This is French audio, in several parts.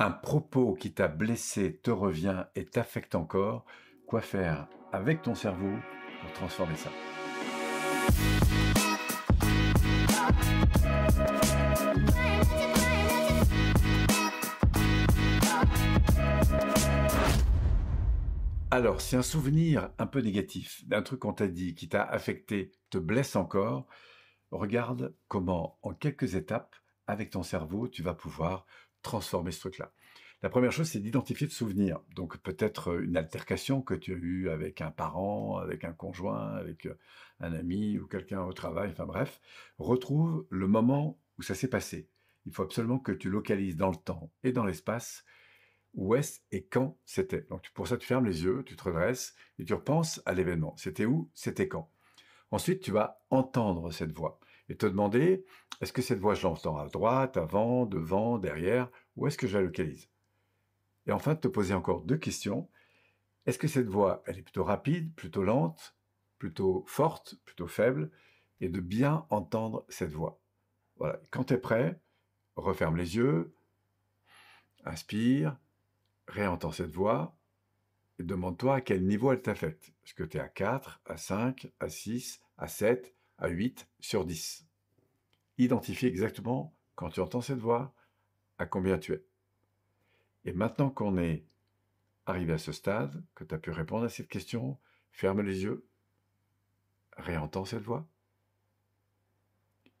Un propos qui t'a blessé te revient et t'affecte encore. Quoi faire avec ton cerveau pour transformer ça? Alors, si un souvenir un peu négatif d'un truc qu'on t'a dit, qui t'a affecté, te blesse encore, regarde comment, en quelques étapes, avec ton cerveau, tu vas pouvoir transformer ce truc-là. La première chose, c'est d'identifier le souvenir. Donc peut-être une altercation que tu as eue avec un parent, avec un conjoint, avec euh, un ami ou quelqu'un au travail, enfin bref. Retrouve le moment où ça s'est passé. Il faut absolument que tu localises dans le temps et dans l'espace où est-ce et quand c'était. Donc pour ça, tu fermes les yeux, tu te redresses et tu repenses à l'événement. C'était où C'était quand? Ensuite, tu vas entendre cette voix et te demander, est-ce que cette voix, je l'entends à droite, avant, devant, derrière, ou est-ce que je la localise? Et enfin, te poser encore deux questions. Est-ce que cette voix, elle est plutôt rapide, plutôt lente, plutôt forte, plutôt faible? Et de bien entendre cette voix. Voilà. Quand tu es prêt, referme les yeux, inspire, réentends cette voix, et demande-toi à quel niveau elle t'affecte. Est-ce que tu es à 4, à 5, à 6, à 7, à 8 sur 10 Identifie exactement, quand tu entends cette voix, à combien tu es. Et maintenant qu'on est arrivé à ce stade, que tu as pu répondre à cette question, ferme les yeux, réentends cette voix,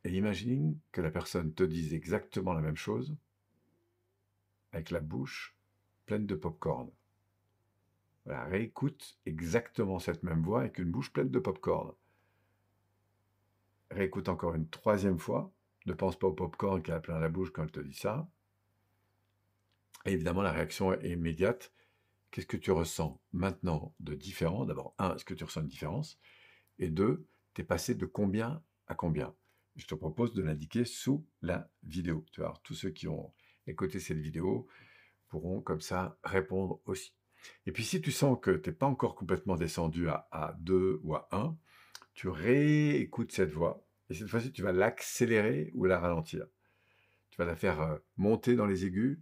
et imagine que la personne te dise exactement la même chose, avec la bouche pleine de pop-corn. Voilà, réécoute exactement cette même voix avec une bouche pleine de pop-corn. Réécoute encore une troisième fois. Ne pense pas au pop-corn qui a plein la bouche quand elle te dit ça. Et évidemment, la réaction est immédiate. Qu'est-ce que tu ressens maintenant de différent? D'abord, un, est-ce que tu ressens une différence? Et deux, tu es passé de combien à combien? Je te propose de l'indiquer sous la vidéo. Tu tous ceux qui ont écouté cette vidéo pourront comme ça répondre aussi. Et puis si tu sens que tu n'es pas encore complètement descendu à, à 2 ou à 1, tu réécoutes cette voix, et cette fois-ci, tu vas l'accélérer ou la ralentir. Tu vas la faire monter dans les aigus,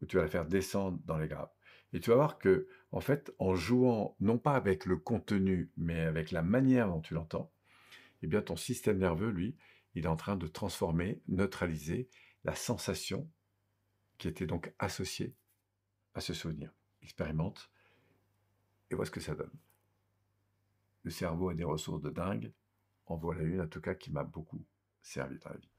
ou tu vas la faire descendre dans les graves. Et tu vas voir que, en fait, en jouant non pas avec le contenu, mais avec la manière dont tu l'entends, eh bien, ton système nerveux, lui, il est en train de transformer, neutraliser la sensation qui était donc associée à ce souvenir. Expérimente et vois ce que ça donne le cerveau a des ressources de dingue. En voilà une, en tout cas, qui m'a beaucoup servi dans la vie.